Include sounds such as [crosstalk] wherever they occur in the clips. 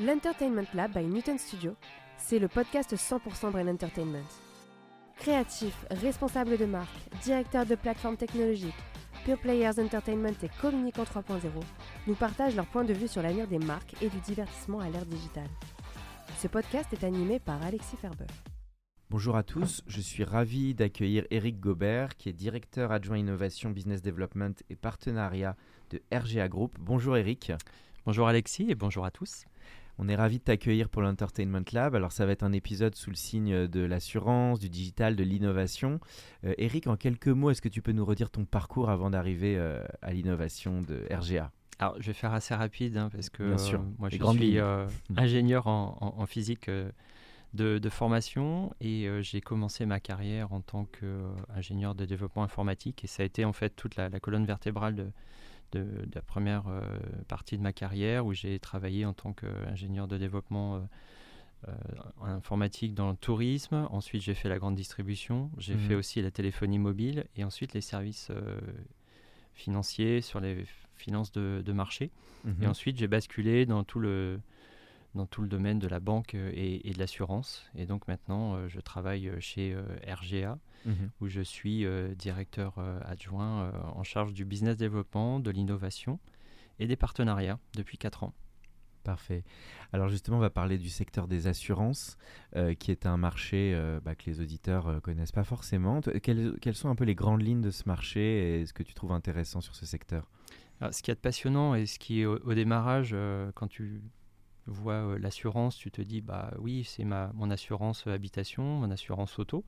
L'Entertainment Lab by Newton Studio, c'est le podcast 100% Brain Entertainment. Créatifs, responsables de marque, directeurs de plateformes technologiques, Pure Players Entertainment et Communicant 3.0 nous partagent leur point de vue sur l'avenir des marques et du divertissement à l'ère digitale. Ce podcast est animé par Alexis Ferber. Bonjour à tous, je suis ravi d'accueillir Eric Gobert, qui est directeur adjoint innovation, business development et partenariat de RGA Group. Bonjour Eric. Bonjour Alexis et bonjour à tous. On est ravi de t'accueillir pour l'Entertainment Lab. Alors ça va être un épisode sous le signe de l'assurance, du digital, de l'innovation. Euh, Eric, en quelques mots, est-ce que tu peux nous redire ton parcours avant d'arriver euh, à l'innovation de RGA Alors je vais faire assez rapide hein, parce que Bien sûr, euh, moi les je suis euh, ingénieur en, en- en physique euh, de, de formation. Et euh, j'ai commencé ma carrière en tant qu'ingénieur de développement informatique. Et ça a été en fait toute la, la colonne vertébrale de, de- de la première euh, partie de ma carrière où j'ai travaillé en tant qu'ingénieur de développement euh, euh, informatique dans le tourisme. Ensuite, j'ai fait la grande distribution. J'ai Mhm. fait aussi la téléphonie mobile et ensuite les services financiers sur les finances de, de marché. Mhm. Et ensuite, j'ai basculé dans tout le dans tout le domaine de la banque euh, et, et de l'assurance. Et donc maintenant, euh, je travaille euh, chez RGA, Mhm. où je suis directeur adjoint en charge du business développement, de l'innovation et des partenariats depuis 4 ans. Parfait. Alors justement, on va parler du secteur des assurances, euh, qui est un marché euh, bah, que les auditeurs euh, connaissent pas forcément. Quelles, quelles sont un peu les grandes lignes de ce marché et ce que tu trouves intéressant sur ce secteur? Alors, ce qui est passionnant et ce qui est au, au démarrage, quand tu vois euh, l'assurance, tu te dis bah oui, c'est ma mon assurance euh, habitation, mon assurance auto,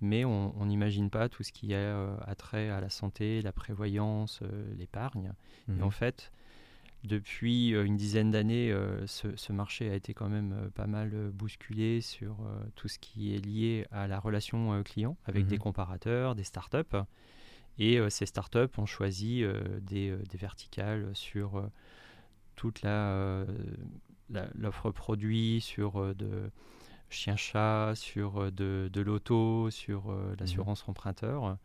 mais on n'imagine pas tout ce qui a euh, attrait à la santé, la prévoyance, euh, l'épargne. Et en fait, depuis une dizaine d'années, euh, ce, ce marché a été quand même pas mal bousculé sur tout ce qui est lié à la relation client avec Mhm. des comparateurs, des startups. Et ces startups ont choisi des, des verticales sur toute la, euh, l'offre produit, sur euh, de chien-chat, sur euh, de, de l'auto, sur euh, l'assurance emprunteur.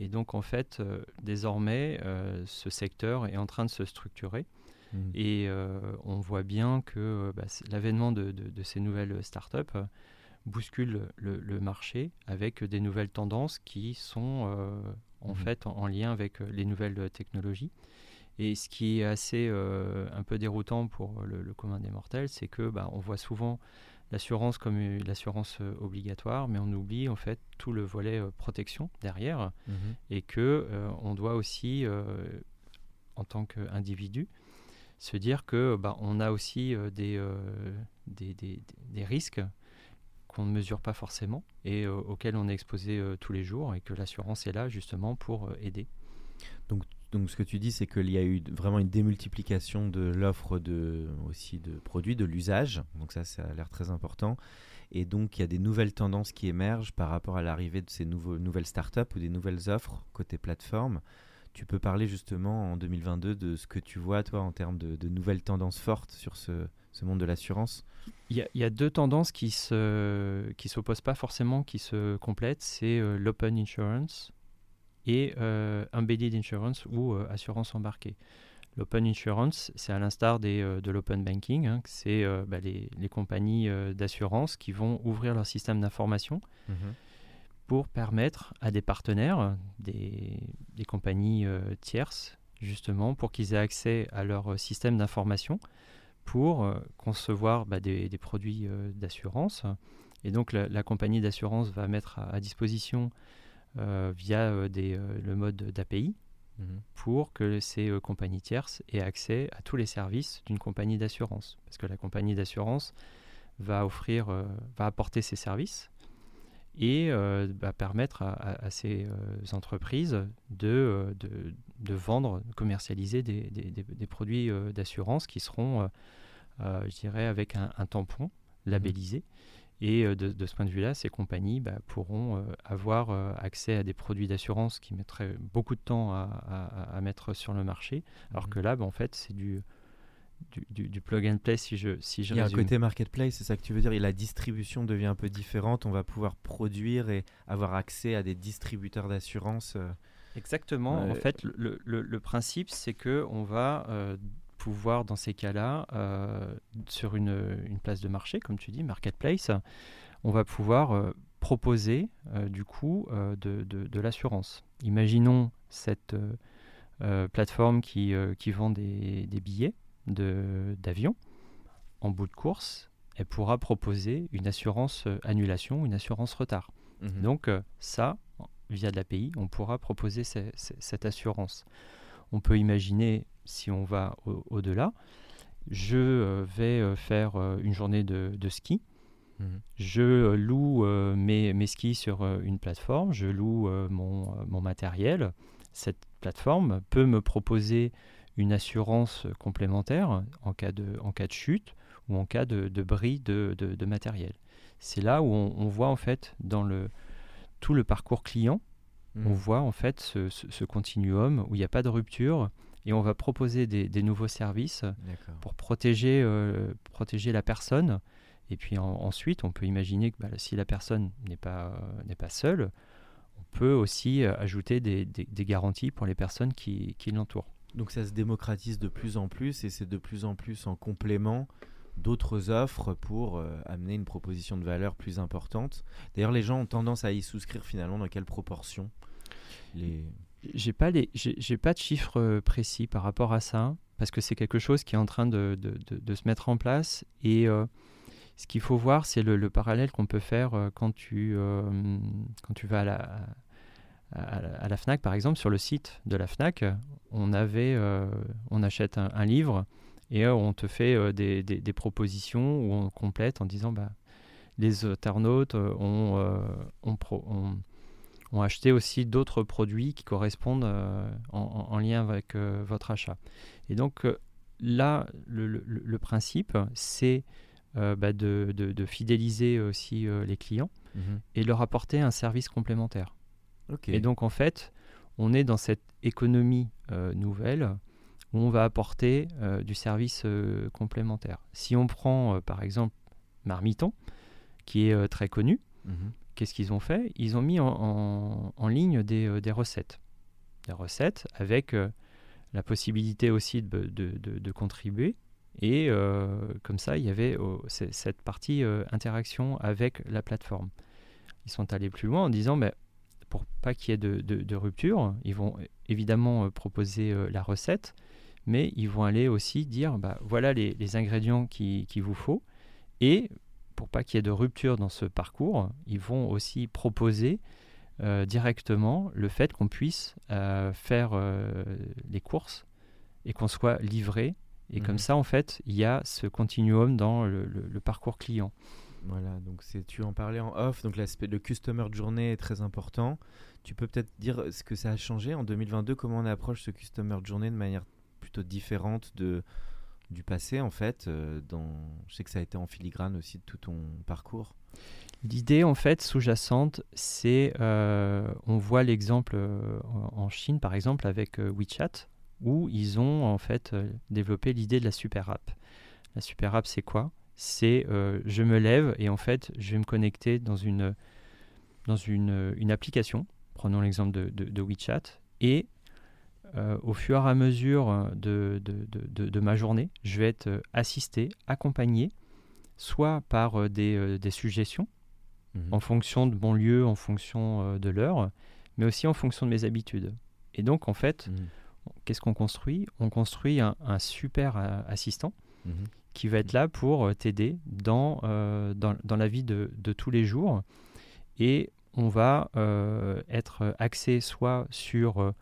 Et donc, en fait, euh, désormais, euh, ce secteur est en train de se structurer. Mhm. Et euh, on voit bien que bah, l'avènement de, de- de ces nouvelles startups bouscule le, le marché avec des nouvelles tendances qui sont en Mhm. fait en, en lien avec les nouvelles technologies. Et ce qui est assez euh, un peu déroutant pour le, le commun des mortels, c'est que bah, on voit souvent l'assurance comme une- l'assurance euh, obligatoire, mais on oublie en fait tout le volet euh, protection derrière Mhm. et que euh, on doit aussi, euh, en tant qu'individu, se dire que bah, on a aussi euh, des, euh, des, des- des risques qu'on ne mesure pas forcément et euh, auxquels on est exposé euh, tous les jours et que l'assurance est là justement pour euh, aider. Donc ce que tu dis, c'est qu'il y a eu vraiment une démultiplication de l'offre de, aussi de produits, de l'usage. Donc ça, ça a l'air très important. Et donc il y a des nouvelles tendances qui émergent par rapport à l'arrivée de ces nouvelles startups ou des nouvelles offres côté plateforme. Tu peux parler justement en 2022 de ce que tu vois, toi, en termes de, nouvelles tendances fortes sur ce, monde de l'assurance? Il y, a, deux tendances qui se qui s'opposent pas forcément, qui se complètent. C'est euh, l'open insurance et euh, embedded insurance ou euh, assurance embarquée. L'open insurance, c'est à l'instar des, euh, de l'open banking. hein, c'est euh, bah, les, les compagnies euh, d'assurance qui vont ouvrir leur système d'information pour permettre à des partenaires, des, des compagnies euh, tierces, justement, pour qu'ils aient accès à leur euh, système d'information pour euh, concevoir bah, des, des produits euh, d'assurance. Et donc la, la compagnie d'assurance va mettre à, à disposition euh, via euh, des, euh, le mode d'API Mhm. pour que ces euh, compagnies tierces aient accès à tous les services d'une compagnie d'assurance. Parce que la compagnie d'assurance va offrir, euh, va apporter ses services et bah, permettre à, ces entreprises de, de, vendre, de commercialiser des, des, produits d'assurance qui seront, je dirais, avec un, tampon labellisé. Et de, de, ce point de vue-là, ces compagnies bah, pourront avoir accès à des produits d'assurance qui mettraient beaucoup de temps à, à, mettre sur le marché, alors mmh. que là, bah, en fait, c'est du, du, plug and play si je si je Il y a un côté marketplace, c'est ça que tu veux dire? Et la distribution devient un peu différente. On va pouvoir produire et avoir accès à des distributeurs d'assurance. Euh. Exactement. En fait, le, le, principe, c'est que on va euh, pouvoir, dans ces cas-là, euh, sur une, une, place de marché, comme tu dis, marketplace, on va pouvoir proposer du coup de, de, de l'assurance. Imaginons cette plateforme qui, qui vend des, des billets d'avion, en bout de course, elle pourra proposer une assurance euh, annulation, une assurance retard. Mhm. Donc euh, ça, via de l'API, on pourra proposer cette assurance. On peut imaginer, si on va au-delà, je euh, vais faire une journée de, ski. Mhm. Je loue mes, mes, skis sur une plateforme, je loue mon, mon, matériel. Cette plateforme peut me proposer une assurance complémentaire en cas de, en cas de chute ou en cas de, de bris de, de, matériel. C'est là où on, voit en fait dans le, tout le parcours client, on mmh. voit en fait ce, ce, continuum où il n'y a pas de rupture et on va proposer des, des nouveaux services pour protéger, euh, protéger la personne. Et puis ensuite, on peut imaginer que bah, si la personne n'est pas, n'est pas seule, on peut aussi euh, ajouter des, des, des, garanties pour les personnes qui, qui l'entourent. Donc ça se démocratise de plus en plus et c'est de plus en plus en complément d'autres offres pour euh, amener une proposition de valeur plus importante. D'ailleurs, les gens ont tendance à y souscrire finalement dans quelle proportion? Les... J'ai pas les, j'ai pas de chiffres euh, précis par rapport à ça parce que c'est quelque chose qui est en train de, de, se mettre en place. Et euh, ce qu'il faut voir, c'est le, le, parallèle qu'on peut faire quand tu quand tu vas à la à, FNAC, par exemple, sur le site de la FNAC, on, avait, on achète un, livre et euh, on te fait euh, des, des, propositions où on complète en disant bah, les internautes ont, ont, ont, acheté aussi d'autres produits qui correspondent en, lien avec votre achat. Et donc là, le, le, principe, c'est bah, de, de, fidéliser aussi les clients mmh et leur apporter un service complémentaire. Et donc en fait, on est dans cette économie euh, nouvelle où on va apporter euh, du service euh, complémentaire. Si on prend par exemple Marmiton, qui est très connu, mhm. qu'est-ce qu'ils ont fait? Ils ont mis en, ligne des, recettes. Des recettes avec la possibilité aussi de, de contribuer. Et comme ça, il y avait oh, cette partie interaction avec la plateforme. Ils sont allés plus loin en disant, mais pour pas qu'il y ait de, rupture. Ils vont évidemment euh, proposer euh, la recette, mais ils vont aller aussi dire bah, voilà les, ingrédients qu'il qui vous faut. Et pour pas qu'il y ait de rupture dans ce parcours, ils vont aussi proposer euh, directement le fait qu'on puisse faire les courses et qu'on soit livré. Et comme mhm. ça, en fait, il y a ce continuum dans le parcours client. Voilà, donc tu en parlais en off, donc l'aspect de customer journey est très important. Tu peux peut-être dire ce que ça a changé en 2022, comment on approche ce customer journey de manière plutôt différente de, du passé en fait. Euh, dans, je sais que ça a été en filigrane aussi de tout ton parcours. L'idée en fait sous-jacente, c'est euh, on voit l'exemple euh, en Chine par exemple avec WeChat où ils ont en fait développé l'idée de la super app. La super app c'est quoi? C'est je me lève et en fait je vais me connecter dans une, dans une, une application, prenons l'exemple de, de, WeChat, et euh, au fur et à mesure de, de, de, ma journée, je vais être assisté, accompagné, soit par des, des suggestions, mhm. en fonction de mon lieu, en fonction de l'heure, mais aussi en fonction de mes habitudes. Et donc en fait, mhm. qu'est-ce qu'on construit? On construit un, un super assistant. Mhm qui va être là pour euh, t'aider dans, euh, dans, dans, la vie de, de, tous les jours. Et on va euh, être axé soit sur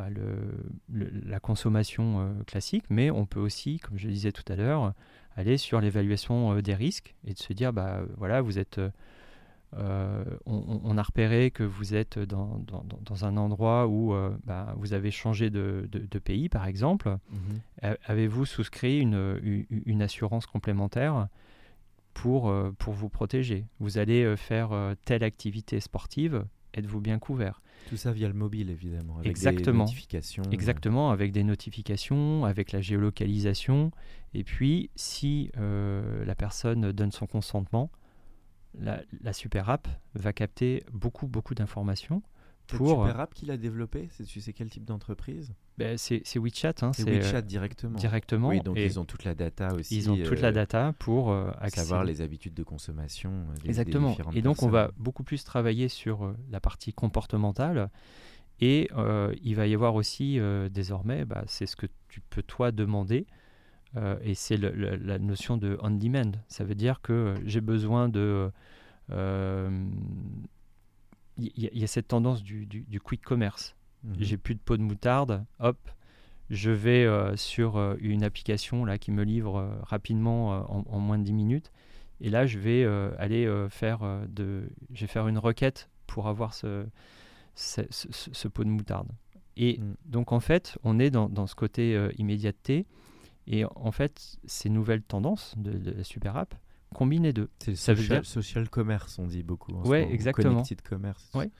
bah, le, la consommation classique, mais on peut aussi, comme je le disais tout à l'heure, aller sur l'évaluation des risques et de se dire, bah, voilà, vous êtes euh, on, a repéré que vous êtes dans, dans, un endroit où euh, bah, vous avez changé de, de, pays, par exemple. Mhm. Avez-vous souscrit une, une, assurance complémentaire pour, pour vous protéger? Vous allez faire telle activité sportive, êtes-vous bien couvert Tout ça via le mobile, évidemment. Avec Exactement. Des notifications. Exactement, avec des notifications, avec la géolocalisation. Et puis, si la personne donne son consentement, la, super app va capter beaucoup, beaucoup d'informations. Pour... super app qu'il a développé C'est quel type d'entreprise ben, C'est WeChat. Hein, c'est WeChat euh, directement. Directement. Oui, donc ils ont toute la data aussi. Ils ont toute la euh, data pour euh, savoir les habitudes de consommation. Exactement. et donc on va beaucoup plus travailler sur la partie comportementale. Et il va y avoir aussi désormais, bah, c'est ce que tu peux toi demander. et c'est la notion de on-demand. Ça veut dire que j'ai besoin de il y, a cette tendance du, quick commerce. Mhm. J'ai plus de pot de moutarde, hop, je vais euh, sur euh, une application là qui me livre euh, rapidement en, moins de 10 minutes. Et là, je vais aller faire de, je vais faire une requête pour avoir ce, ce, pot de moutarde. Et mhm. donc en fait, on est dans, dans ce côté immédiateté. Et en fait, ces nouvelles tendances de, de la super app, combiner deux. C'est le social, social, commerce, on dit beaucoup. Oui, exactement. Connected commerce. Ouais.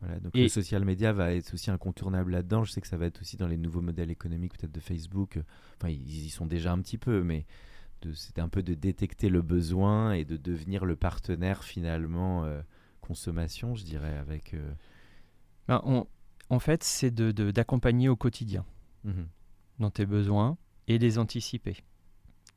Voilà, donc le social media va être aussi incontournable là-dedans. Je sais que ça va être aussi dans les nouveaux modèles économiques peut-être de Facebook. Enfin, ils y sont déjà un petit peu, mais c'était un peu de détecter le besoin et de devenir le partenaire finalement euh, consommation, je dirais, avec. Euh, ben, on, en fait, c'est d'accompagner de, au quotidien mmh dans tes besoins et les anticiper.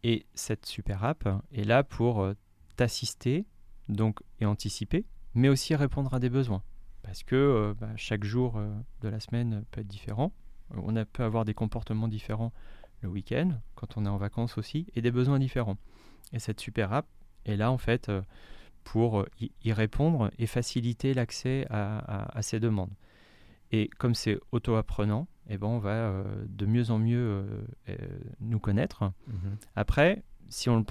Et cette super app est là pour euh, t'assister donc et anticiper, mais aussi répondre à des besoins. Parce que euh, bah, chaque jour euh, de la semaine peut être différent. On peut avoir des comportements différents le week-end, quand on est en vacances aussi, et des besoins différents. Et cette super app est là en fait pour y, répondre et faciliter l'accès à, ces demandes. Et comme c'est auto-apprenant, eh ben, on va euh, de mieux en mieux euh, euh, nous connaître. Mhm. Après, si on,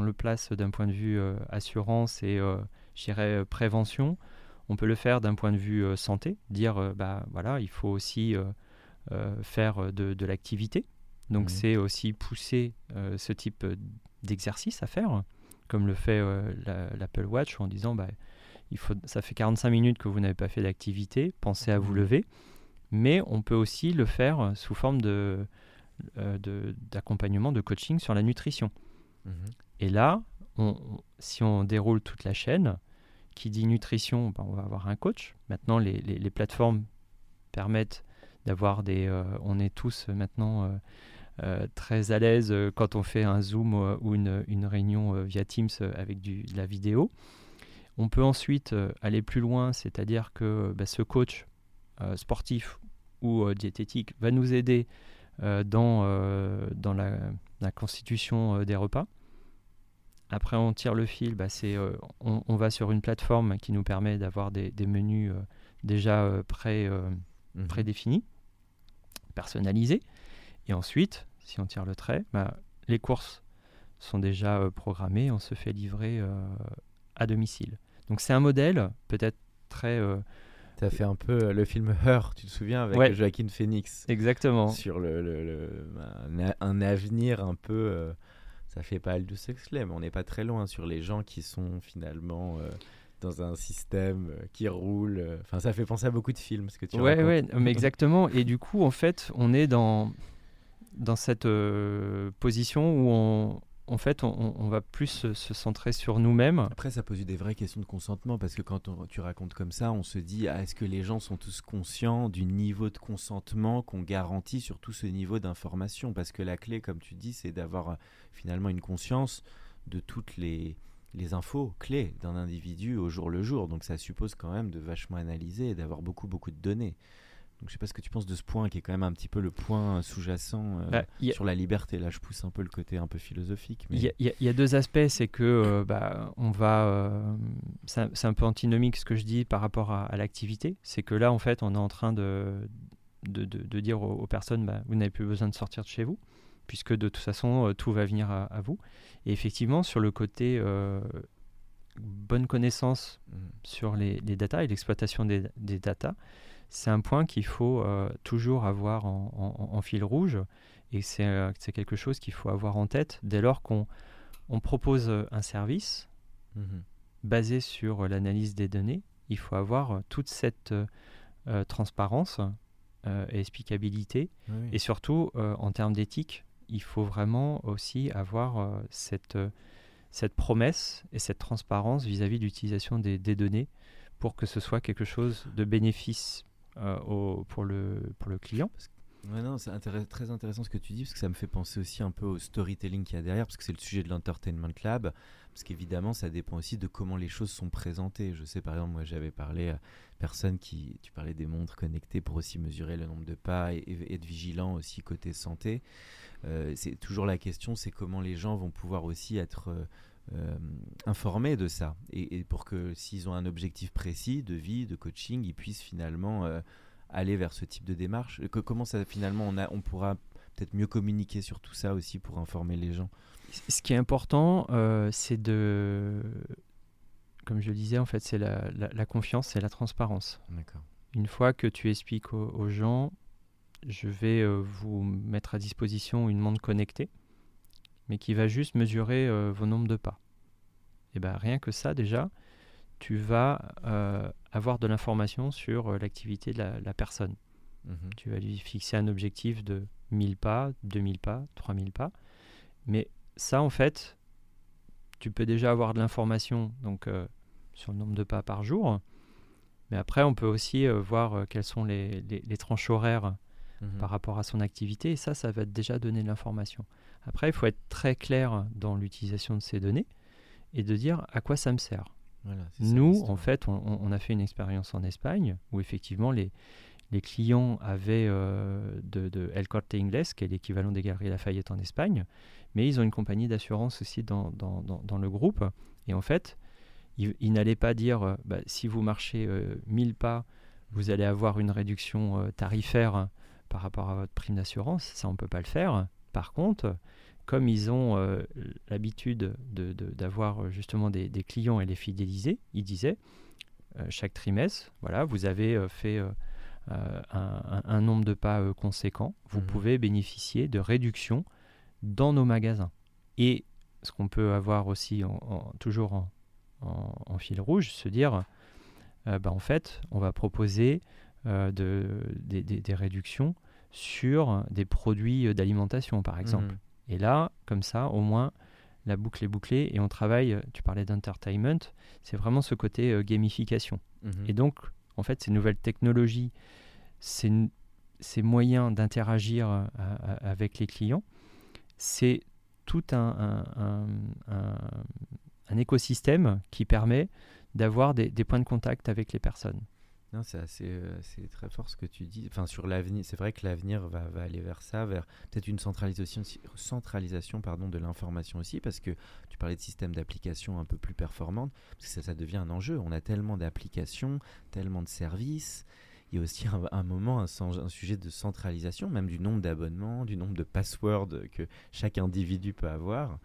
le place d'un point de vue assurance et, je dirais, prévention, on peut le faire d'un point de vue santé, dire, bah voilà, il faut aussi faire de, l'activité. Donc, mhm. c'est aussi pousser ce type d'exercice à faire, comme le fait l'Apple Watch en disant, bah, il faut, ça fait 45 minutes que vous n'avez pas fait d'activité, pensez à vous mhm. lever mais on peut aussi le faire sous forme de, euh, d'accompagnement, de, coaching sur la nutrition. Mhm. Et là, si on déroule toute la chaîne, qui dit nutrition, ben, on va avoir un coach. Maintenant, les, plateformes permettent d'avoir des... Euh, on est tous maintenant euh, très à l'aise quand on fait un Zoom ou une, réunion via Teams avec du, de la vidéo. On peut ensuite aller plus loin, c'est-à-dire que ben, ce coach sportif ou euh, diététique va nous aider euh, dans, euh, dans la, constitution des repas. Après, on tire le fil, bah, c'est, on, va sur une plateforme qui nous permet d'avoir des, menus déjà pré, mhm. prédéfinis, personnalisés. Et ensuite, si on tire le trait, bah, les courses sont déjà programmées, on se fait livrer à domicile. Donc c'est un modèle peut-être très ça fait un peu euh, le film Her, tu te souviens, avec Joaquin Phoenix. Exactement. Sur le, un, avenir un peu. Euh, ça fait pas Aldous Huxley, mais on n'est pas très loin sur les gens qui sont finalement. Euh, dans un système qui roule. Enfin, ça fait penser à beaucoup de films, ce que tu Ouais, ouais, mais [laughs] exactement. Et du coup, en fait, on est dans, dans cette position où on, en fait, on, va plus se, centrer sur nous-mêmes. Après, ça pose des vraies questions de consentement parce que quand tu racontes comme ça, on se dit ah, est-ce que les gens sont tous conscients du niveau de consentement qu'on garantit sur tout ce niveau d'information? Parce que la clé, comme tu dis, c'est d'avoir euh, finalement une conscience de toutes les, les infos clés d'un individu au jour le jour. Donc ça suppose quand même de vachement analyser et d'avoir beaucoup, beaucoup de données. Donc je sais pas ce que tu penses de ce point qui est quand même un petit peu le point sous-jacent euh, bah, sur la liberté. Là, je pousse un peu le côté un peu philosophique. Il y, a deux aspects, c'est que euh, bah, on va, euh, c'est un peu antinomique ce que je dis par rapport à, l'activité. C'est que là, en fait, on est en train de de, de, dire aux, personnes, bah, vous n'avez plus besoin de sortir de chez vous, puisque de toute façon, tout va venir à, vous. Et effectivement, sur le côté bonne connaissance Mhm. sur les, les data et l'exploitation des, des data, c'est un point qu'il faut euh, toujours avoir en, en- en fil rouge et c'est euh, c'est quelque chose qu'il faut avoir en tête dès lors qu'on on propose euh, un service Mhm. basé sur l'analyse des données. Il faut avoir toute cette euh, transparence et explicabilité Oui, et surtout, en termes d'éthique, il faut vraiment aussi avoir cette, cette promesse et cette transparence vis-à-vis de l'utilisation des, des données pour que ce soit quelque chose de bénéfice au- pour, le, pour le client. Ouais, non, c'est très intéressant ce que tu dis parce que ça me fait penser aussi un peu au storytelling qu'il y a derrière parce que c'est le sujet de l'entertainment lab parce qu'évidemment ça dépend aussi de comment les choses sont présentées. Je sais par exemple moi j'avais parlé à personnes qui tu parlais des montres connectées pour aussi mesurer le nombre de pas et, et être vigilant aussi côté santé. Euh, c'est toujours la question c'est comment les gens vont pouvoir aussi être euh, euh, informés de ça. Et, et pour que s'ils ont un objectif précis de vie, de coaching, ils puissent finalement euh, aller vers ce type de démarche. Que- Comment ça finalement on, a, on pourra peut-être mieux communiquer sur tout ça aussi pour informer les gens? Ce qui est important, euh, c'est de, comme je le disais, en fait, c'est la, la- la confiance et la transparence. Une fois que tu expliques aux, aux gens, je vais euh, vous mettre à disposition une montre connectée, mais qui va juste mesurer euh, vos nombres de pas. Et ben rien que ça déjà, tu vas euh, avoir de l'information sur euh, l'activité de la, la personne. Tu vas lui fixer un objectif de 1000 pas, 2000 pas, 3000 pas. Mais ça, en fait, tu peux déjà avoir de l'information donc euh, sur le nombre de pas par jour. Mais après, on peut aussi euh, voir euh, quelles sont les, les- les tranches horaires Mhm. par rapport à son activité. Et ça, ça va déjà donner de l'information. Après, il faut être très clair dans l'utilisation de ces données et de dire à quoi ça me sert. Voilà, c'est ça Nous, en fait, on, a fait une expérience en Espagne où effectivement les, les clients avaient euh, de, de El Corte Inglés, qui est l'équivalent des Galeries Lafayette en Espagne, mais ils ont une compagnie d'assurance aussi dans, dans- dans- dans le groupe. Et en fait, ils, ils n'allaient pas dire euh, bah, si vous marchez euh, 1000 pas, vous allez avoir une réduction euh, tarifaire par rapport à votre prime d'assurance. Ça, on ne peut pas le faire. Par contre, comme ils ont euh, l'habitude de- de- d'avoir euh, justement des, des clients et les fidéliser, ils disaient euh, chaque trimestre, voilà, vous avez euh, fait un, nombre de pas conséquent, vous Mhm. pouvez bénéficier de réductions dans nos magasins. Et ce qu'on peut avoir aussi en- en- toujours en, fil rouge, se dire, bah, en fait, on va proposer de, des, des- des réductions sur des produits euh, d'alimentation, par exemple. Mhm. Et là, comme ça, au moins, la boucle est bouclée et on travaille, euh, tu parlais d'entertainment, c'est vraiment ce côté euh, gamification. Mhm. Et donc, en fait, ces nouvelles technologies, ces, moyens d'interagir euh, avec les clients, c'est tout un, un- un- un- un écosystème qui permet d'avoir des, des points de contact avec les personnes. Non, c'est assez, euh, c'est très fort ce que tu dis. Enfin, sur l'avenir, c'est vrai que l'avenir va, aller vers ça, vers peut-être une centralisation, centralisation pardon, de l'information aussi, parce que tu parlais de systèmes d'application un peu plus performantes, parce que ça, devient un enjeu. On a tellement d'applications, tellement de services. Il y a aussi [laughs] un, moment un sujet de centralisation, même du nombre d'abonnements, du nombre de passwords que chaque individu peut avoir.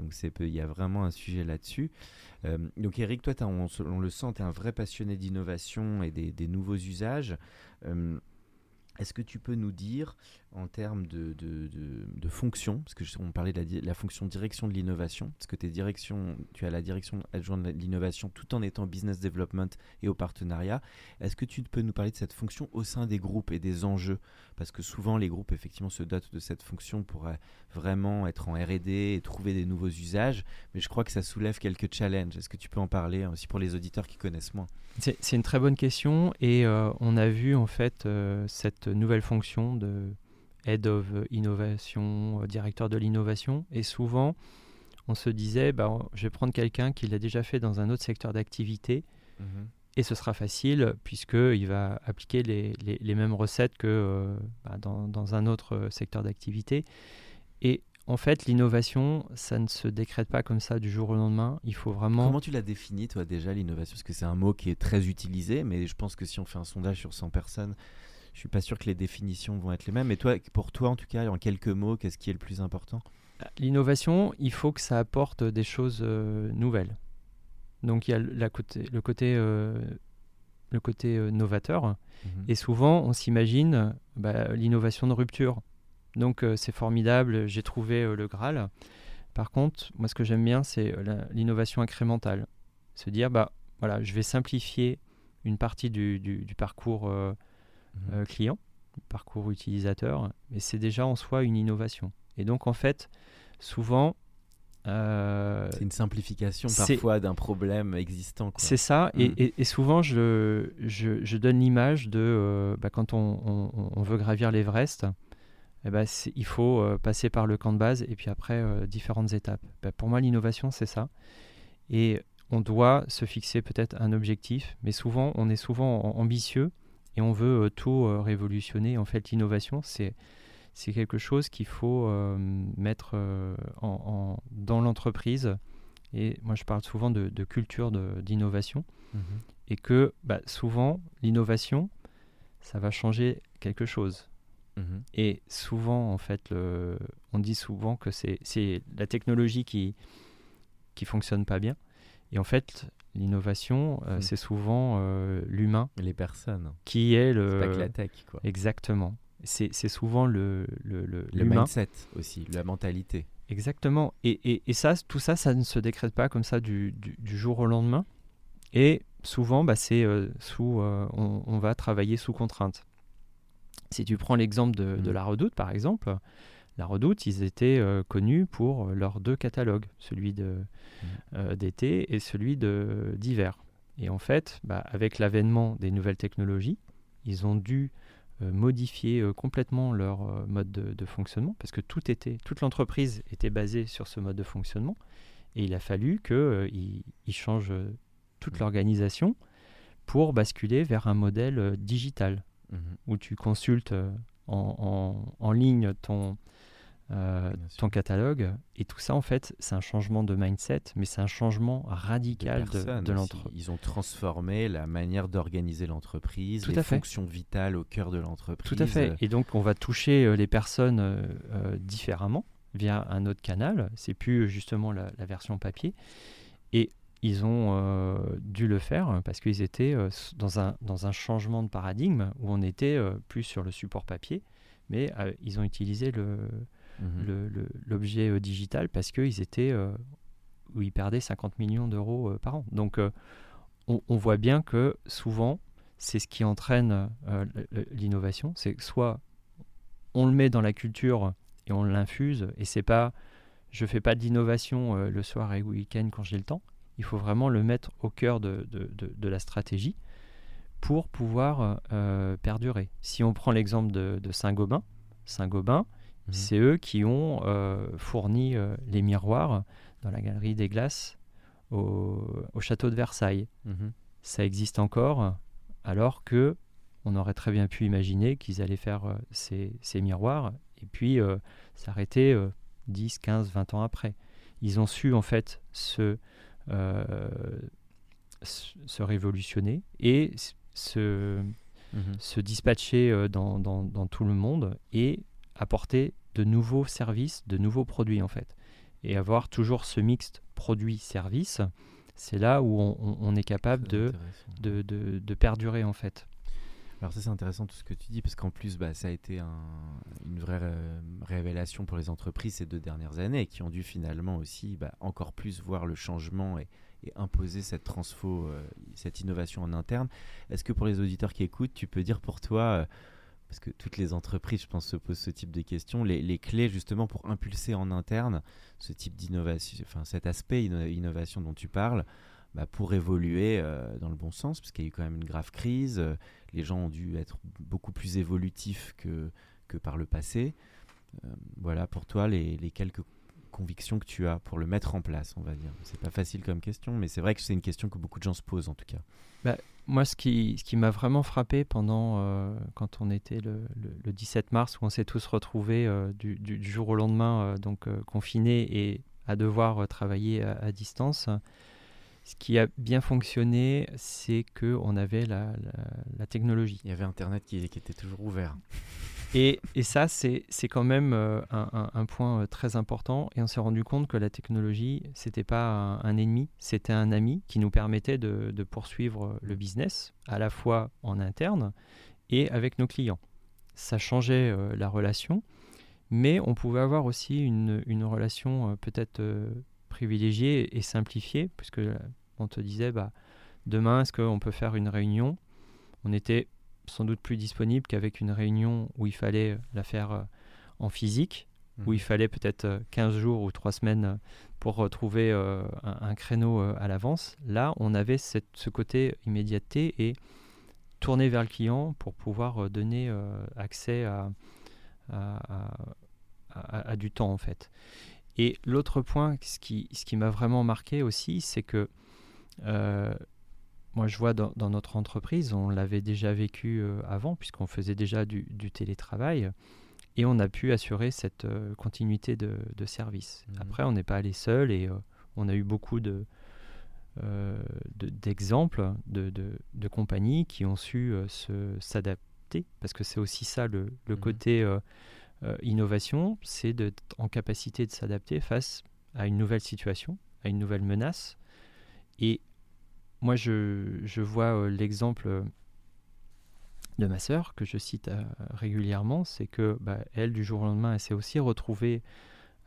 Donc il y a vraiment un sujet là-dessus. Euh, donc Eric, toi, on, le sent, tu es un vrai passionné d'innovation et des, des nouveaux usages. Euh, Est-ce que tu peux nous dire, en termes de, de, de, fonction, parce que on parlait de la, fonction direction de l'innovation, parce que tes directions, tu as la direction adjointe de l'innovation tout en étant business development et au partenariat, est-ce que tu peux nous parler de cette fonction au sein des groupes et des enjeux? Parce que souvent, les groupes, effectivement, se dotent de cette fonction pour euh, vraiment être en R&D et trouver des nouveaux usages, mais je crois que ça soulève quelques challenges. Est-ce que tu peux en parler hein, aussi pour les auditeurs qui connaissent moins? C'est une très bonne question et euh, on a vu en fait euh, cette nouvelle fonction de Head of Innovation, euh, directeur de l'innovation et souvent on se disait bah, je vais prendre quelqu'un qui l'a déjà fait dans un autre secteur d'activité et ce sera facile puisqu'il va appliquer les, les- les mêmes recettes que euh, bah, dans, dans un autre euh, secteur d'activité. Et en fait, l'innovation, ça ne se décrète pas comme ça du jour au lendemain. Il faut vraiment... Comment tu l'as défini, toi, déjà, l'innovation? Parce que c'est un mot qui est très utilisé, mais je pense que si on fait un sondage sur 100 personnes, je suis pas sûr que les définitions vont être les mêmes. Mais toi, pour toi, en tout cas, en quelques mots, qu'est-ce qui est le plus important? L'innovation, il faut que ça apporte des choses euh, nouvelles. Donc il y a la côté, le côté, euh, le côté euh, novateur. Mhm. Et souvent, on s'imagine bah, l'innovation de rupture. Donc c'est formidable, j'ai trouvé le Graal. Par contre, moi ce que j'aime bien, c'est l'innovation incrémentale. Se dire, bah voilà, je vais simplifier une partie du, du- du parcours euh, Mhm. client, parcours utilisateur, mais c'est déjà en soi une innovation. Et donc en fait, souvent, euh, C'est une simplification parfois d'un problème existant. c'est ça, et, Mm. et- et souvent je, je, je donne l'image de euh, bah, quand on, on- on veut gravir l'Everest, eh ben, il faut euh, passer par le camp de base et puis après différentes étapes. Bah, pour moi, l'innovation, c'est ça. Et on doit se fixer peut-être un objectif, mais souvent, on est souvent am- ambitieux et on veut euh, tout euh, révolutionner. En fait, l'innovation, c'est c'est quelque chose qu'il faut euh, mettre en- en- dans l'entreprise. Et moi, je parle souvent de, de culture d'innovation Mhm. et que bah, souvent, l'innovation, ça va changer quelque chose. Mhm. Et souvent, en fait, le- on dit souvent que c'est c'est la technologie qui qui fonctionne pas bien. Et en fait, l'innovation, euh, Hmm. c'est souvent euh, l'humain Les personnes. qui est C'est le pas que la tech, quoi. exactement. C'est c'est souvent le le, le- Le l'humain. mindset aussi, la mentalité. Exactement. Et, et, et ça, tout ça, ça ne se décrète pas comme ça du, du- du jour au lendemain. Et souvent, bah, c'est euh, sous, on, on va travailler sous contrainte. Si tu prends l'exemple de, de Mm. la Redoute, par exemple, la Redoute, ils étaient euh, connus pour leurs deux catalogues, celui de, euh, d'été et celui de, d'hiver. Et en fait, bah, avec l'avènement des nouvelles technologies, ils ont dû euh, modifier euh, complètement leur euh, mode de, de fonctionnement parce que tout était, toute l'entreprise était basée sur ce mode de fonctionnement et il a fallu qu'ils ils changent euh, toute l'organisation pour basculer vers un modèle euh, digital Mhm. où tu consultes euh, en, en- en ligne ton, euh, ton catalogue et tout ça en fait c'est un changement de mindset mais c'est un changement radical de, de l'entreprise. Ils ont transformé la manière d'organiser l'entreprise, les à fait. fonctions vitales au cœur de l'entreprise. Tout à fait. Euh, Et donc, on va toucher euh, les personnes euh, différemment via un autre canal. C'est plus justement la, la version papier. Et ils ont euh, dû le faire parce qu'ils étaient dans, un, dans un changement de paradigme où on était plus sur le support papier, mais ils ont utilisé le, mhm. l'objet euh, digital parce qu'ils étaient euh, où ils perdaient 50 millions d'euros euh, par an. Donc on, voit bien que souvent c'est ce qui entraîne l'innovation, c'est soit on le met dans la culture et on l'infuse et c'est pas je fais pas d'innovation euh, le soir et le week-end quand j'ai le temps. Il faut vraiment le mettre au cœur de, de- de- la stratégie pour pouvoir perdurer. Si on prend l'exemple de Saint-Gobain, Saint-Gobain, Mhm. c'est eux qui ont euh, fourni euh, les miroirs dans la galerie des glaces au, au château de Versailles. Mhm. Ça existe encore, alors que on aurait très bien pu imaginer qu'ils allaient faire euh, ces, ces miroirs et puis euh, s'arrêter euh, 10, 15, 20 ans après. Ils ont su en fait se, révolutionner et se, se dispatcher dans, dans- dans tout le monde et apporter de nouveaux services, de nouveaux produits en fait. Et avoir toujours ce mixte produit-service, c'est là où on, est capable de, de, de- de perdurer en fait. Alors ça c'est intéressant tout ce que tu dis parce qu'en plus bah, ça a été un- une vraie euh, révélation pour les entreprises ces deux dernières années qui ont dû finalement aussi bah, encore plus voir le changement et, et imposer cette transfo, euh, cette innovation en interne. Est-ce que pour les auditeurs qui écoutent, tu peux dire pour toi, euh, parce que toutes les entreprises je pense se posent ce type de questions, les, clés justement pour impulser en interne ce type d'innovation, enfin cet aspect inno- innovation dont tu parles, bah, pour évoluer euh, dans le bon sens, parce qu'il y a eu quand même une grave crise, euh, les gens ont dû être beaucoup plus évolutifs que, que par le passé. Euh, voilà pour toi les quelques convictions que tu as pour le mettre en place, on va dire. C'est pas facile comme question, mais c'est vrai que c'est une question que beaucoup de gens se posent en tout cas. Moi, ce qui, ce qui m'a vraiment frappé pendant, euh, quand on était le, le- le 17 mars, où on s'est tous retrouvés euh, du, jour au lendemain, euh, donc confinés et à devoir travailler à, à distance, ce qui a bien fonctionné, c'est qu'on avait la, la- la technologie. Il y avait Internet qui, qui était toujours ouvert. Et, ça, c'est quand même euh, un, point euh, très important. Et on s'est rendu compte que la technologie, c'était pas un, ennemi, c'était un ami qui nous permettait de, poursuivre le business, à la fois en interne et avec nos clients. Ça changeait euh, la relation, mais on pouvait avoir aussi une, relation euh, peut-être euh, privilégiée et simplifiée, puisque on te disait, bah, demain, est-ce qu'on peut faire une réunion? On était sans doute plus disponible qu'avec une réunion où il fallait la faire euh, en physique, mmh. où il fallait peut-être 15 jours ou 3 semaines pour trouver euh, un, un, créneau euh, à l'avance. Là, on avait cette, ce côté immédiateté et tourner vers le client pour pouvoir donner euh, accès à, à, à, à, du temps en fait. Et l'autre point, ce qui, ce qui m'a vraiment marqué aussi, c'est que euh, moi, je vois dans, dans, notre entreprise, on l'avait déjà vécu euh, avant, puisqu'on faisait déjà du, du, télétravail, et on a pu assurer cette euh, continuité de, de service. Mmh. Après, on n'est pas allé seul, et euh, on a eu beaucoup de d'exemples de, de, de, compagnies qui ont su s'adapter, parce que c'est aussi ça le, le mmh. côté innovation, c'est d'être en capacité de s'adapter face à une nouvelle situation, à une nouvelle menace, et moi, je, je vois euh, l'exemple de ma sœur, que je cite euh, régulièrement, c'est que bah, elle, du jour au lendemain, elle s'est aussi retrouvée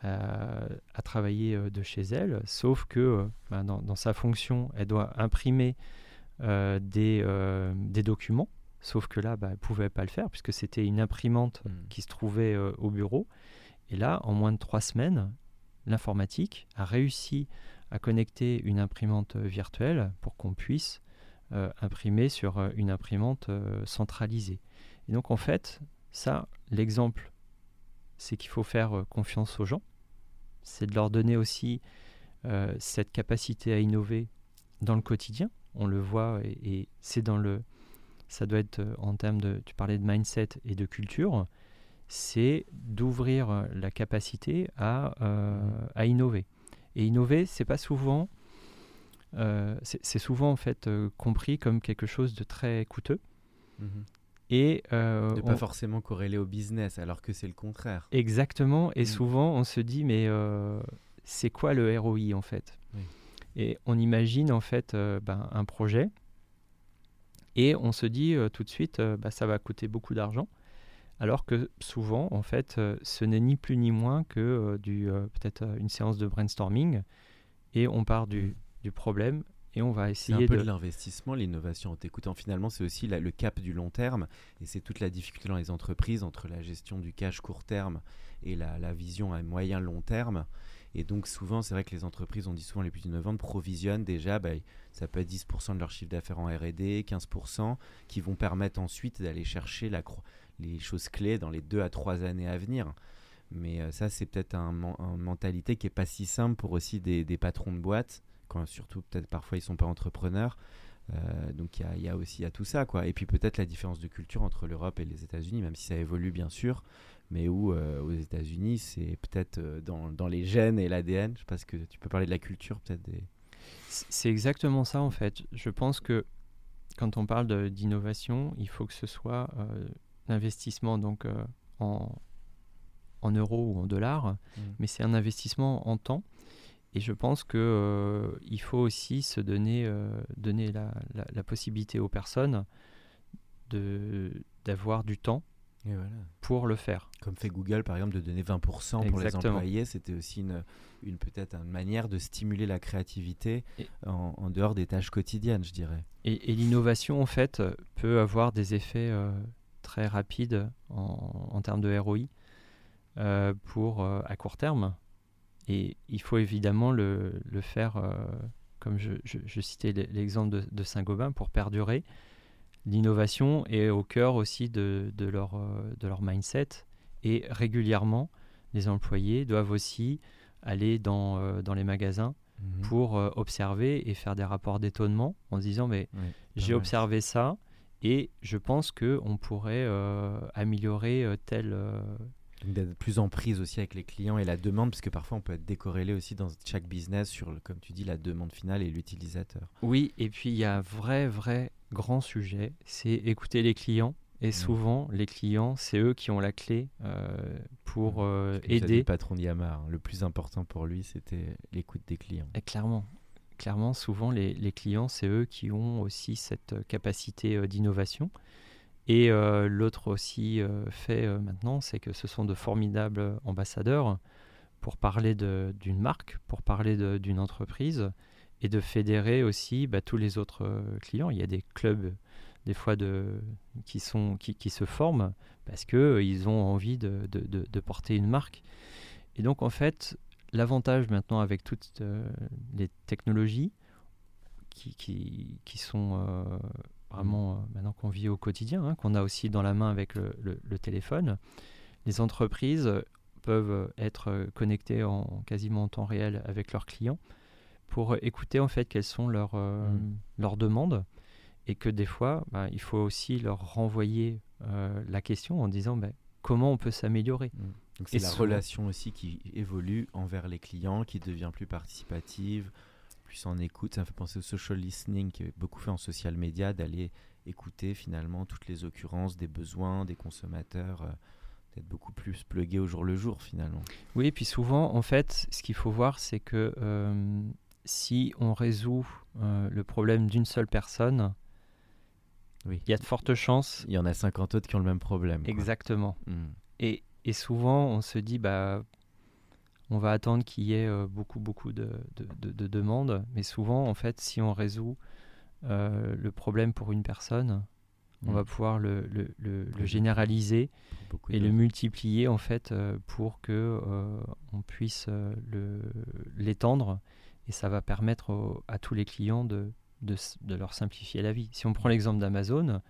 euh, à travailler de chez elle, sauf que bah, dans, dans, sa fonction, elle doit imprimer des, des, documents, sauf que là, bah, elle ne pouvait pas le faire, puisque c'était une imprimante mmh. qui se trouvait au bureau. Et là, en moins de trois semaines, l'informatique a réussi à connecter une imprimante virtuelle pour qu'on puisse euh, imprimer sur euh, une imprimante euh, centralisée. Et donc en fait, ça, l'exemple, c'est qu'il faut faire confiance aux gens, c'est de leur donner aussi euh, cette capacité à innover dans le quotidien. On le voit et, c'est dans le, ça doit être en termes de, tu parlais de mindset et de culture, c'est d'ouvrir la capacité euh, à innover. Et innover, c'est pas souvent, euh, c'est souvent en fait euh, compris comme quelque chose de très coûteux. Mmh. Et euh, de pas on... forcément corrélé au business, alors que c'est le contraire. Exactement. Et mmh. souvent, on se dit, mais c'est quoi le ROI en fait? Oui. Et on imagine en fait ben, un projet, et on se dit tout de suite, bah, ça va coûter beaucoup d'argent alors que souvent, en fait, euh, ce n'est ni plus ni moins que euh, du euh, peut-être une séance de brainstorming et on part du, du problème et on va essayer un peu de, de l'investissement, l'innovation. En t'écoutant, finalement, c'est aussi la, le cap du long terme et c'est toute la difficulté dans les entreprises entre la gestion du cash court terme et la, la vision à moyen long terme. Et donc souvent, c'est vrai que les entreprises, on dit souvent les plus innovantes, provisionnent déjà, bah, ça peut être 10% de leur chiffre d'affaires en R&D, 15%, qui vont permettre ensuite d'aller chercher la, les choses clés dans les deux à trois années à venir. Mais euh, ça, c'est peut-être un, un, mentalité qui est pas si simple pour aussi des, des patrons de boîte, quand surtout peut-être parfois ils sont pas entrepreneurs. Euh, donc il y, a aussi a tout ça quoi. Et puis peut-être la différence de culture entre l'Europe et les États-Unis, même si ça évolue bien sûr, mais où euh, aux États-Unis c'est peut-être dans, dans, les gènes et l'ADN. Je sais pas que tu peux parler de la culture peut-être. C'est exactement ça en fait. Je pense que quand on parle d'innovation, il faut que ce soit l'investissement donc euh, en, en, euros ou en dollars, mmh. mais c'est un investissement en temps. Et je pense qu'il euh, faut aussi se donner, euh, donner la, la, la, possibilité aux personnes d'avoir du temps voilà. pour le faire. Comme fait Google par exemple de donner 20% pour Exactement. les employés, c'était aussi une, une peut-être une manière de stimuler la créativité en, en, dehors des tâches quotidiennes, je dirais. Et, et l'innovation en fait peut avoir des effets euh, très rapide en, en, termes de ROI euh, pour euh, à court terme. Et il faut évidemment le, le faire, euh, comme je, je, je citais l'exemple de, de Saint-Gobain, pour perdurer. L'innovation est au cœur aussi de, de, leur, de leur mindset. Et régulièrement, les employés doivent aussi aller dans, dans les magasins mmh. pour observer et faire des rapports d'étonnement en se disant mais oui, j'ai observé ça, et je pense qu'on pourrait euh, améliorer euh, tel. Euh... D'être plus en prise aussi avec les clients et la demande, parce que parfois on peut être décorrélé aussi dans chaque business sur, le, comme tu dis, la demande finale et l'utilisateur. Oui, et puis il y a un vrai, vrai grand sujet, c'est écouter les clients Et souvent, les clients, c'est eux qui ont la clé euh, pour euh, aider. Le patron d'Yamar, le plus important pour lui, c'était l'écoute des clients. Et clairement, clairement, souvent, les, les clients, c'est eux qui ont aussi cette capacité d'innovation. Et l'autre aussi fait maintenant, c'est que ce sont de formidables ambassadeurs pour parler d'une marque, pour parler d'une entreprise et de fédérer aussi bah, tous les autres clients. Il y a des clubs des fois de, qui, sont, qui, qui se forment parce qu'ils euh, ils ont envie de, de, de, porter une marque. Et donc en fait, l'avantage maintenant avec toutes euh, les technologies qui, qui, qui sont euh, vraiment maintenant qu'on vit au quotidien, hein, qu'on a aussi dans la main avec le, le, téléphone, les entreprises peuvent être connectées en quasiment en temps réel avec leurs clients pour écouter en fait quelles sont leurs, mmh. leurs demandes et que des fois, bah, il faut aussi leur renvoyer euh, la question en disant bah, comment on peut s'améliorer. Mmh. c'est la relation aussi qui évolue envers les clients, qui devient plus participative, plus en écoute. Ça me fait penser au social listening qui est beaucoup fait en social media, d'aller écouter finalement toutes les occurrences des besoins des consommateurs. Euh, d'être beaucoup plus plugué au jour le jour finalement. Oui, et puis souvent, en fait, ce qu'il faut voir, c'est que euh, si on résout le problème d'une seule personne, oui. Il y a de fortes chances. Il y en a 50 autres qui ont le même problème. Exactement. Hmm. Et, et, souvent, on se dit, bah, on va attendre qu'il y ait euh, beaucoup, beaucoup de, de, de, demandes. Mais souvent, en fait, si on résout euh, le problème pour une personne, on hmm. va pouvoir le, le, le, généraliser et le multiplier en fait euh, pour que on puisse l'étendre et ça va permettre à tous les clients de, de, leur simplifier la vie. Si on prend l'exemple d'Amazon,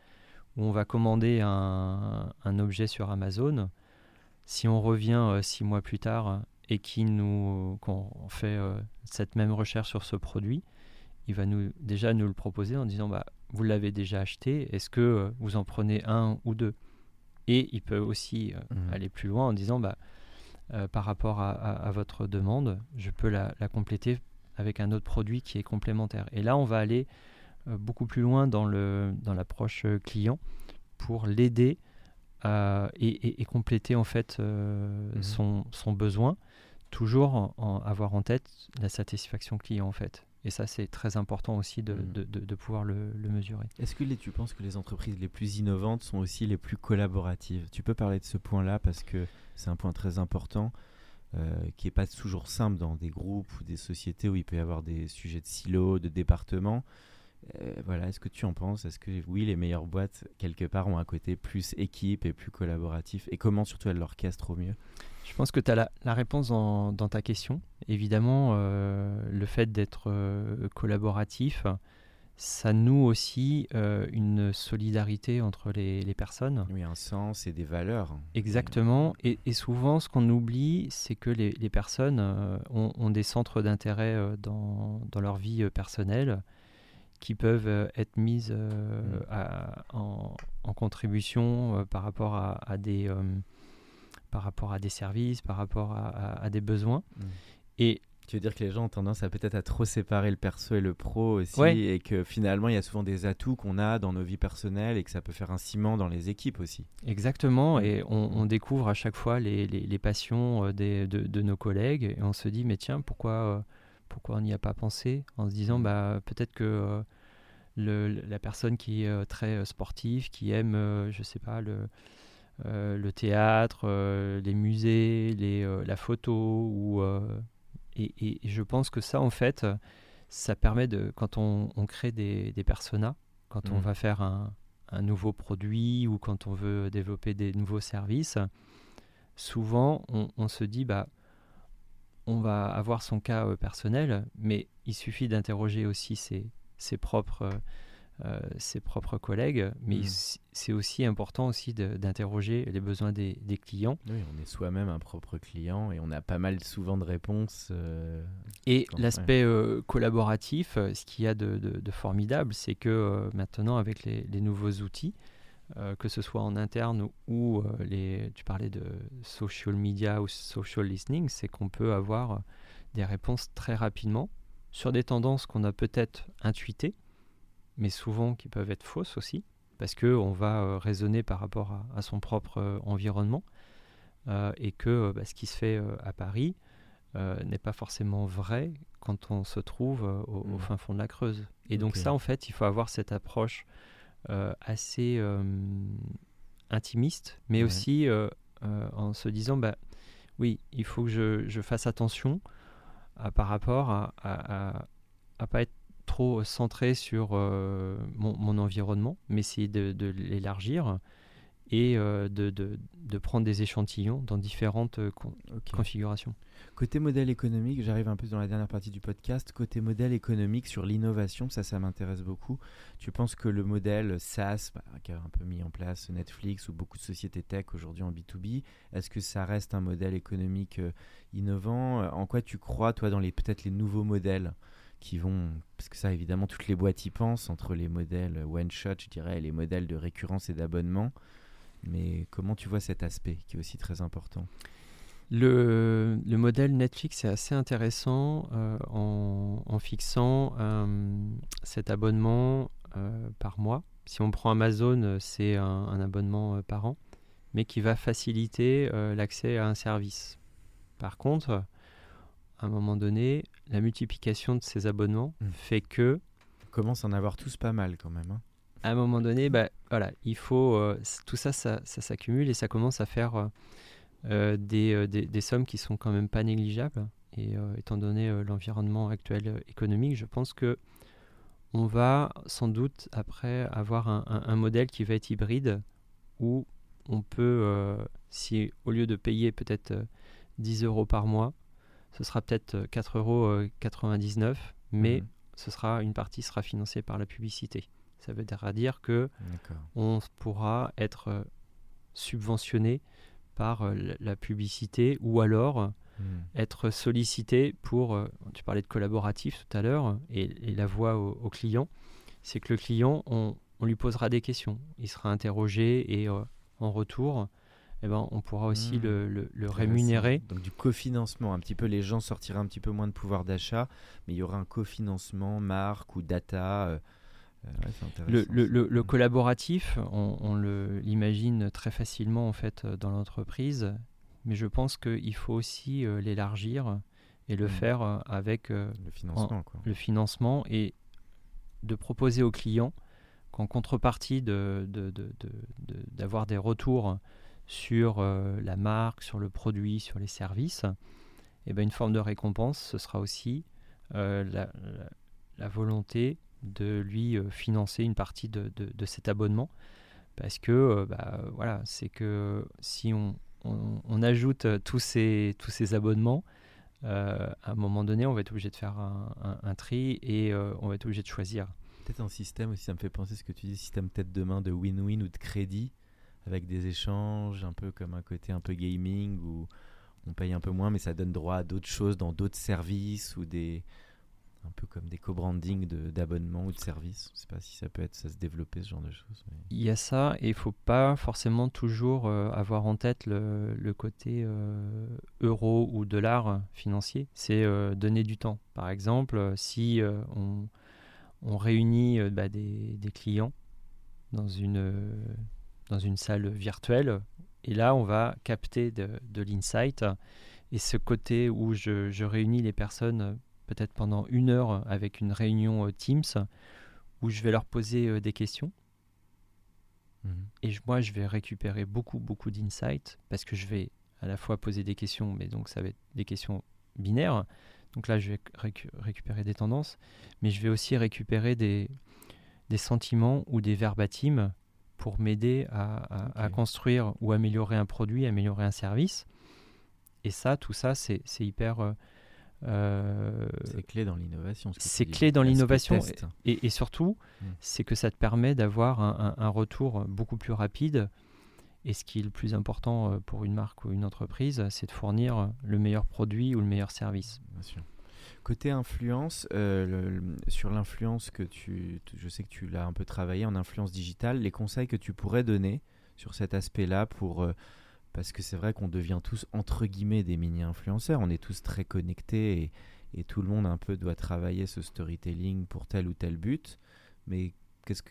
où on va commander un, objet sur Amazon, si on revient euh, six mois plus tard et qu'on fait euh, cette même recherche sur ce produit, il va nous, déjà nous le proposer en disant bah, Vous l'avez déjà acheté, est-ce que euh, vous en prenez un ou deux? Et il peut aussi mmh. aller plus loin en disant bah, Par rapport à, votre demande, je peux la compléter avec un autre produit qui est complémentaire. Et là, on va aller euh, beaucoup plus loin dans, le, dans l'approche euh, client pour l'aider et, et, compléter en fait euh, mhm. son, son, besoin, toujours en, avoir en tête la satisfaction client en fait. Et ça, c'est très important aussi de, mhm. de, de, pouvoir le, le mesurer. Est-ce que les, tu penses que les entreprises les plus innovantes sont aussi les plus collaboratives? Tu peux parler de ce point-là parce que c'est un point très important. Euh, qui n'est pas toujours simple dans des groupes ou des sociétés où il peut y avoir des sujets de silos, de départements. Euh, voilà, est-ce que tu en penses? Est-ce que oui, les meilleures boîtes, quelque part, ont un côté plus équipe et plus collaboratif? Et comment surtout elles l'orchestrent au mieux? Je pense que tu as la, réponse dans, dans, ta question. Évidemment, euh, le fait d'être collaboratif, ça noue aussi euh, une solidarité entre les, personnes. Oui, un sens et des valeurs. Exactement. Et, souvent, ce qu'on oublie, c'est que les, personnes euh, ont, des centres d'intérêt euh, dans, leur vie personnelle qui peuvent être mises mm. en, contribution par, rapport à, des, par rapport à des services, par rapport à, des besoins. Mm. Et tu veux dire que les gens ont tendance à peut-être à trop séparer le perso et le pro aussi, et que finalement il y a souvent des atouts qu'on a dans nos vies personnelles et que ça peut faire un ciment dans les équipes aussi. Exactement, et on, découvre à chaque fois les, les, passions euh, des, de, de, nos collègues, et on se dit mais tiens pourquoi euh, pourquoi on n'y a pas pensé en se disant bah peut-être que euh, le, la personne qui est très sportive, qui aime je sais pas le le théâtre, les musées, les, la photo ou et, je pense que ça, en fait, ça permet de, quand on, crée des, des personas, quand on mm. va faire un, nouveau produit ou quand on veut développer des nouveaux services, souvent on, se dit, bah, on va avoir son cas euh, personnel, mais il suffit d'interroger aussi ses, ses propres euh, ses propres collègues, mais mm. c'est aussi important aussi d'interroger les besoins des, clients. Oui, on est soi-même un propre client et on a pas mal souvent de réponses. Euh, et l'aspect euh, collaboratif, ce qu'il y a de, formidable, c'est que maintenant avec les, nouveaux outils, que ce soit en interne ou les, tu parlais de social media ou social listening, c'est qu'on peut avoir des réponses très rapidement sur des tendances qu'on a peut-être intuitées mais souvent qui peuvent être fausses aussi. parce qu'on va euh, raisonner par rapport à, son propre euh, environnement et que bah, ce qui se fait à Paris n'est pas forcément vrai quand on se trouve au, Mm. fin fond de la Creuse. Et donc ça, en fait, il faut avoir cette approche assez intimiste, mais Ouais. aussi euh, euh, en se disant, bah, oui, il faut que je, je fasse attention à- par rapport à, à, à- à pas être trop centré sur euh, mon, mon environnement, mais essayer de, de l'élargir et euh, de, de- de prendre des échantillons dans différentes euh, con- configurations. Côté modèle économique, j'arrive un peu dans la dernière partie du podcast. Côté modèle économique sur l'innovation, ça, ça m'intéresse beaucoup. Tu penses que le modèle SaaS, bah, qui a un peu mis en place Netflix ou beaucoup de sociétés tech aujourd'hui en B2B, est-ce que ça reste un modèle économique euh, innovant? En quoi tu crois, toi, dans les peut-être les nouveaux modèles? Qui vont, parce que ça, évidemment, toutes les boîtes y pensent, entre les modèles one shot, je dirais, et les modèles de récurrence et d'abonnement. Mais comment tu vois cet aspect qui est aussi très important? Le, le modèle Netflix est assez intéressant euh, en, fixant euh, cet abonnement euh, par mois. Si on prend Amazon, c'est un, abonnement par an, mais qui va faciliter l'accès à un service. Par contre, à un moment donné, la multiplication de ces abonnements Mm. fait que On commence à en avoir tous pas mal quand même. hein. à un moment donné, bah, voilà, il faut euh, tout ça, ça, ça s'accumule et ça commence à faire euh, euh, des, des, des sommes qui sont quand même pas négligeables. Et étant donné l'environnement actuel économique, je pense que on va sans doute après avoir un, un- un modèle qui va être hybride où on peut, si au lieu de payer peut-être euh, 10 euros par mois, ce sera peut-être euh, 4,99 euros, 99, mais Mhm. ce sera une partie sera financée par la publicité. Ça veut dire que on pourra être euh, subventionné par euh, la- publicité ou alors Hmm. être sollicité pour, euh, tu parlais de collaboratif tout à l'heure, et, et la voix au, au client, c'est que le client, on, on lui posera des questions, il sera interrogé et euh, en retour, eh ben, on pourra aussi Hmm. le, le- rémunérer. Donc du cofinancement, un petit peu les gens sortiraient un petit peu moins de pouvoir d'achat, mais il y aura un cofinancement marque ou data. euh, euh, ouais, Le, le- collaboratif, on, on le- l'imagine très facilement en fait dans l'entreprise, mais je pense qu'il faut aussi euh, l'élargir et le Mm. faire euh, avec Le financement, quoi. le financement et de proposer aux clients qu'en contrepartie de, de- de- de- de- d'avoir des retours sur euh, la marque, sur le produit, sur les services, et ben une forme de récompense, ce sera aussi euh, la, volonté de lui euh, financer une partie de, de- de cet abonnement. Parce que, bah, voilà, c'est que si on, on- ajoute tous ces, tous ces abonnements, à un moment donné, on va être obligé de faire un, tri et on va être obligé de choisir. Peut-être un système aussi, ça me fait penser ce que tu dis, système peut-être demain de win-win ou de crédit, avec des échanges, un peu comme un côté un peu gaming, où on paye un peu moins, mais ça donne droit à d'autres choses dans d'autres services, ou des un peu comme des co-branding d'abonnements ou de services. Je sais pas si ça peut être, ça se développer ce genre de choses. Il y a ça et il faut pas forcément toujours euh, avoir en tête le, le côté euh, euro ou dollar financier. C'est euh, donner du temps. Par exemple, si on, on réunit bah, des, des clients dans une, dans une salle virtuelle, et là on va capter de, de l'insight. Et ce côté où je, je réunis les personnes peut-être pendant une heure avec une réunion euh, Teams, où je vais leur poser euh, des questions. Mhm. Et je- moi, je vais récupérer beaucoup, beaucoup d'insights parce que je vais à la fois poser des questions, mais donc ça va être des questions binaires. Donc là, je vais récu- récupérer des tendances, mais je vais aussi récupérer des, des sentiments ou des verbatims pour m'aider à, à- à Ok. construire ou améliorer un produit, améliorer un service. Et ça, tout ça, c'est hyper... euh, euh, C'est clé dans l'innovation. c'est clé dans l'innovation et, et surtout, Mm. c'est que ça te permet d'avoir un, un- un retour beaucoup plus rapide. Et ce qui est le plus important euh, pour une marque ou une entreprise, c'est de fournir le meilleur produit ou le meilleur service. Bien sûr. Côté influence, euh, sur l'influence que tu, je sais que tu l'as un peu travaillé en influence digitale, les conseils que tu pourrais donner sur cet aspect-là pour euh, parce que c'est vrai qu'on devient tous entre guillemets des mini-influenceurs, on est tous très connectés et, tout le monde un peu doit travailler ce storytelling pour tel ou tel but, mais qu'est-ce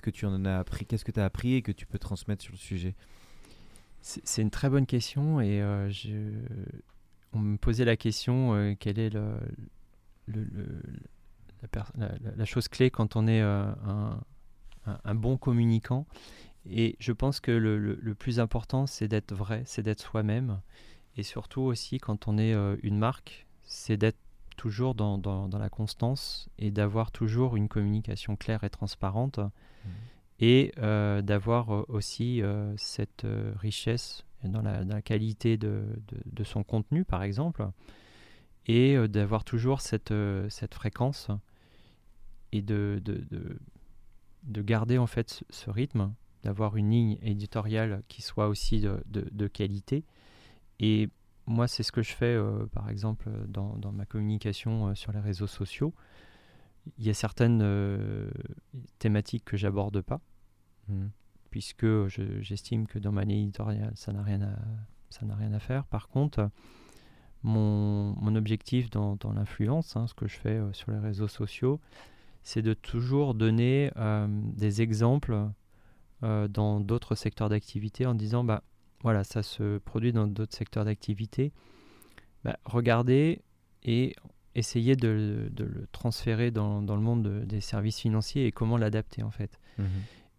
que, tu en as appris Qu'est-ce que tu as appris et que tu peux transmettre sur le sujet? C'est une très bonne question et je... on me posait la question quelle est le, le, la, la, chose clé quand on est un, un, bon communicant. Et je pense que le, le, plus important, c'est d'être vrai, c'est d'être soi-même. Et surtout aussi, quand on est une marque, c'est d'être toujours dans, dans, dans, la constance et d'avoir toujours une communication claire et transparente mmh. et euh, d'avoir euh, aussi euh, cette richesse dans la, qualité de, de, de, son contenu, par exemple, et d'avoir toujours cette, cette fréquence et de, de, garder en fait ce rythme, d'avoir une ligne éditoriale qui soit aussi de, qualité. Et moi, c'est ce que je fais, euh, par exemple, dans, dans, ma communication euh, sur les réseaux sociaux. Il y a certaines euh, thématiques que j'aborde pas, mmh. Puisque j'estime que dans ma ligne éditoriale, ça n'a rien, à, rien à faire. Par contre, mon, mon objectif dans, dans l'influence, hein, ce que je fais sur les réseaux sociaux, c'est de toujours donner des exemples dans d'autres secteurs d'activité en disant, bah, voilà, ça se produit dans d'autres secteurs d'activité, bah, regardez et essayez de, le transférer dans, le monde des services financiers et comment l'adapter en fait. Mmh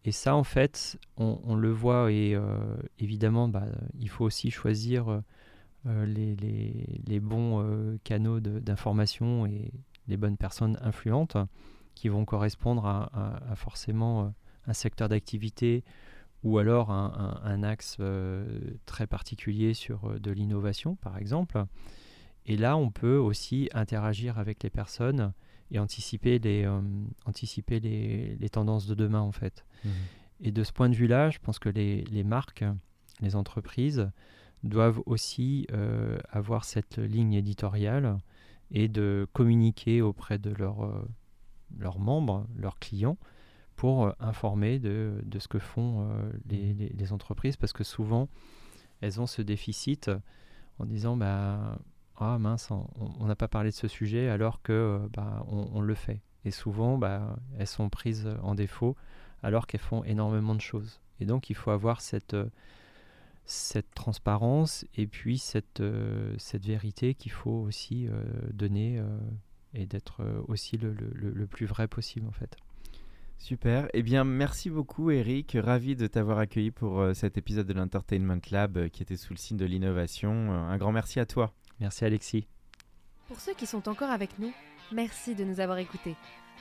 et ça, en fait, on, le voit et euh, évidemment, bah, il faut aussi choisir euh, les, bons euh, canaux d'information et les bonnes personnes influentes qui vont correspondre à forcément un secteur d'activité ou alors un, axe euh, très particulier sur euh, de l'innovation, par exemple. Et là, on peut aussi interagir avec les personnes et anticiper les, euh, anticiper les, tendances de demain, en fait. Mmh. Et de ce point de vue-là, je pense que les, les, marques, les entreprises doivent aussi avoir cette ligne éditoriale et de communiquer auprès de leurs membres, leurs clients, pour euh, informer de, de, ce que font euh, les, mmh. les, les, entreprises parce que souvent elles ont ce déficit en disant bah ah mince on n'a pas parlé de ce sujet alors que euh, bah, on, le fait et souvent bah, elles sont prises en défaut alors qu'elles font énormément de choses et donc il faut avoir cette cette transparence et puis cette, cette vérité qu'il faut aussi donner et d'être aussi le, le, le plus vrai possible en fait. Super. Eh bien, merci beaucoup, Eric. Ravi de t'avoir accueilli pour euh, cet épisode de l'Entertainment Lab euh, qui était sous le signe de l'innovation. Euh, un grand merci à toi. Merci, Alexis. Pour ceux qui sont encore avec nous, merci de nous avoir écoutés.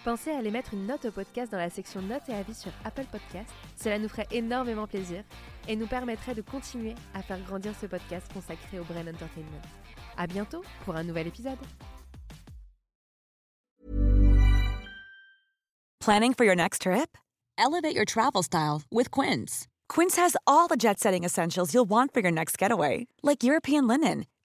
Pensez à aller mettre une note au podcast dans la section notes et avis sur Apple Podcast. Cela nous ferait énormément plaisir et nous permettrait de continuer à faire grandir ce podcast consacré au Brain Entertainment. À bientôt pour un nouvel épisode. Planning for your next trip? Elevate your travel style with Quince. Quince has all the jet setting essentials you'll want for your next getaway, like European linen,